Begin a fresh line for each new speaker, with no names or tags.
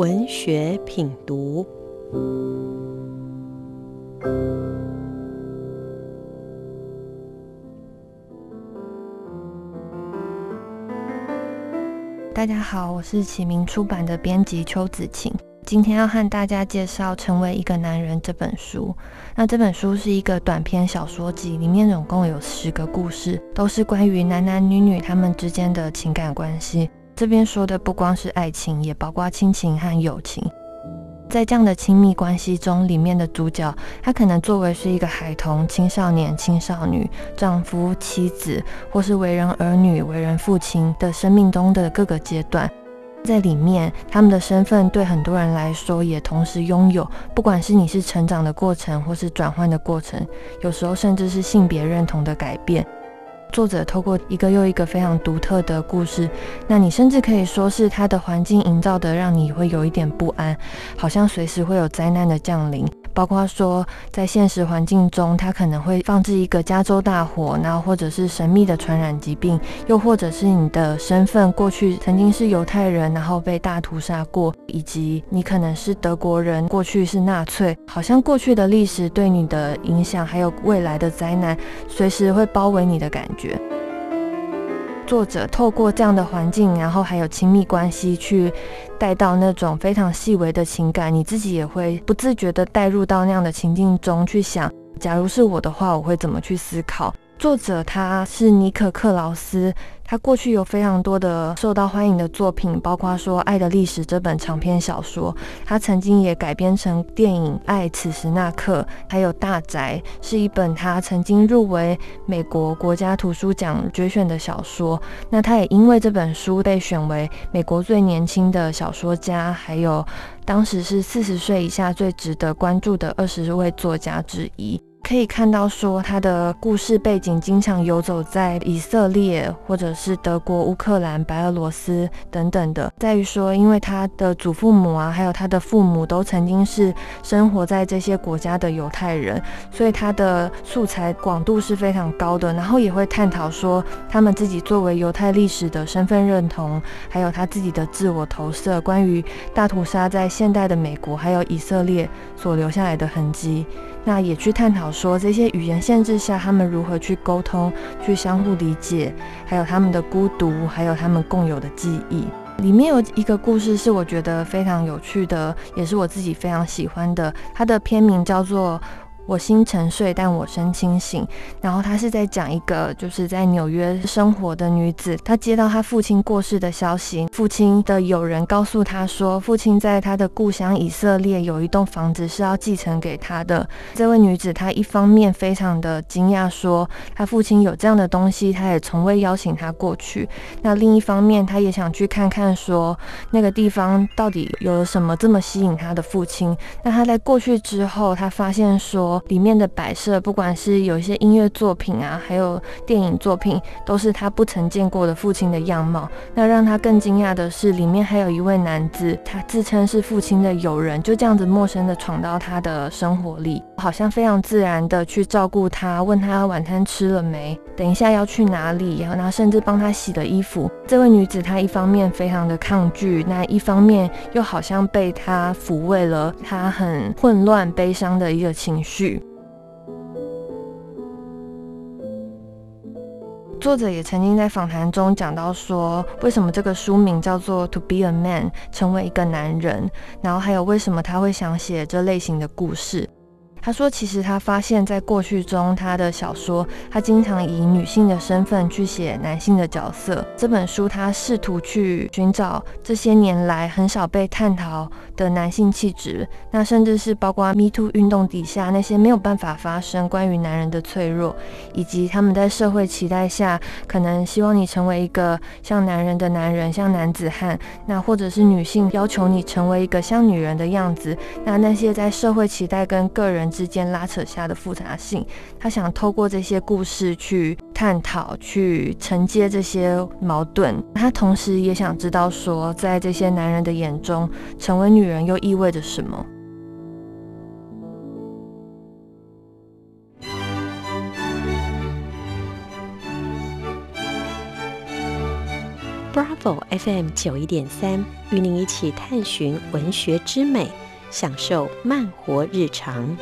文学品读。
大家好，我是启明出版的编辑邱子晴。今天要和大家介绍《成为一个男人》这本书。那这本书是一个短篇小说集，里面总共有十个故事，都是关于男男女女他们之间的情感关系。这边说的不光是爱情，也包括亲情和友情。在这样的亲密关系中，里面的主角他可能作为是一个孩童、青少年、青少女、丈夫、妻子，或是为人儿女、为人父亲的生命中的各个阶段。在里面，他们的身份对很多人来说也同时拥有，不管是你是成长的过程，或是转换的过程，有时候甚至是性别认同的改变。作者透过一个又一个非常独特的故事，那你甚至可以说是他的环境营造的，让你会有一点不安，好像随时会有灾难的降临。包括说，在现实环境中，它可能会放置一个加州大火，然后或者是神秘的传染疾病，又或者是你的身份过去曾经是犹太人，然后被大屠杀过，以及你可能是德国人，过去是纳粹，好像过去的历史对你的影响，还有未来的灾难，随时会包围你的感觉。作者透过这样的环境，然后还有亲密关系，去带到那种非常细微的情感，你自己也会不自觉的带入到那样的情境中去想，假如是我的话，我会怎么去思考？作者他是尼克克劳斯。他过去有非常多的受到欢迎的作品，包括说《爱的历史》这本长篇小说，他曾经也改编成电影《爱此时那刻》，还有《大宅》是一本他曾经入围美国国家图书奖决选的小说。那他也因为这本书被选为美国最年轻的小说家，还有当时是四十岁以下最值得关注的二十位作家之一。可以看到，说他的故事背景经常游走在以色列，或者是德国、乌克兰、白俄罗斯等等的。在于说，因为他的祖父母啊，还有他的父母都曾经是生活在这些国家的犹太人，所以他的素材广度是非常高的。然后也会探讨说，他们自己作为犹太历史的身份认同，还有他自己的自我投射，关于大屠杀在现代的美国还有以色列所留下来的痕迹。那也去探讨说，这些语言限制下，他们如何去沟通、去相互理解，还有他们的孤独，还有他们共有的记忆。里面有一个故事是我觉得非常有趣的，也是我自己非常喜欢的。它的片名叫做。我心沉睡，但我身清醒。然后他是在讲一个就是在纽约生活的女子，她接到她父亲过世的消息，父亲的友人告诉她说，父亲在他的故乡以色列有一栋房子是要继承给他的。这位女子她一方面非常的惊讶，说她父亲有这样的东西，她也从未邀请他过去。那另一方面，她也想去看看，说那个地方到底有什么这么吸引她的父亲。那她在过去之后，她发现说。里面的摆设，不管是有一些音乐作品啊，还有电影作品，都是他不曾见过的父亲的样貌。那让他更惊讶的是，里面还有一位男子，他自称是父亲的友人，就这样子陌生的闯到他的生活里，好像非常自然的去照顾他，问他晚餐吃了没，等一下要去哪里，然后甚至帮他洗了衣服。这位女子她一方面非常的抗拒，那一方面又好像被他抚慰了，她很混乱悲伤的一个情绪。作者也曾经在访谈中讲到说，为什么这个书名叫做《To Be a Man》，成为一个男人，然后还有为什么他会想写这类型的故事。他说：“其实他发现，在过去中，他的小说他经常以女性的身份去写男性的角色。这本书他试图去寻找这些年来很少被探讨的男性气质，那甚至是包括 Me Too 运动底下那些没有办法发生关于男人的脆弱，以及他们在社会期待下可能希望你成为一个像男人的男人，像男子汉，那或者是女性要求你成为一个像女人的样子，那那些在社会期待跟个人”之间拉扯下的复杂性，他想透过这些故事去探讨、去承接这些矛盾。他同时也想知道，说在这些男人的眼中，成为女人又意味着什么。
Bravo FM 九一点三，与您一起探寻文学之美，享受慢活日常。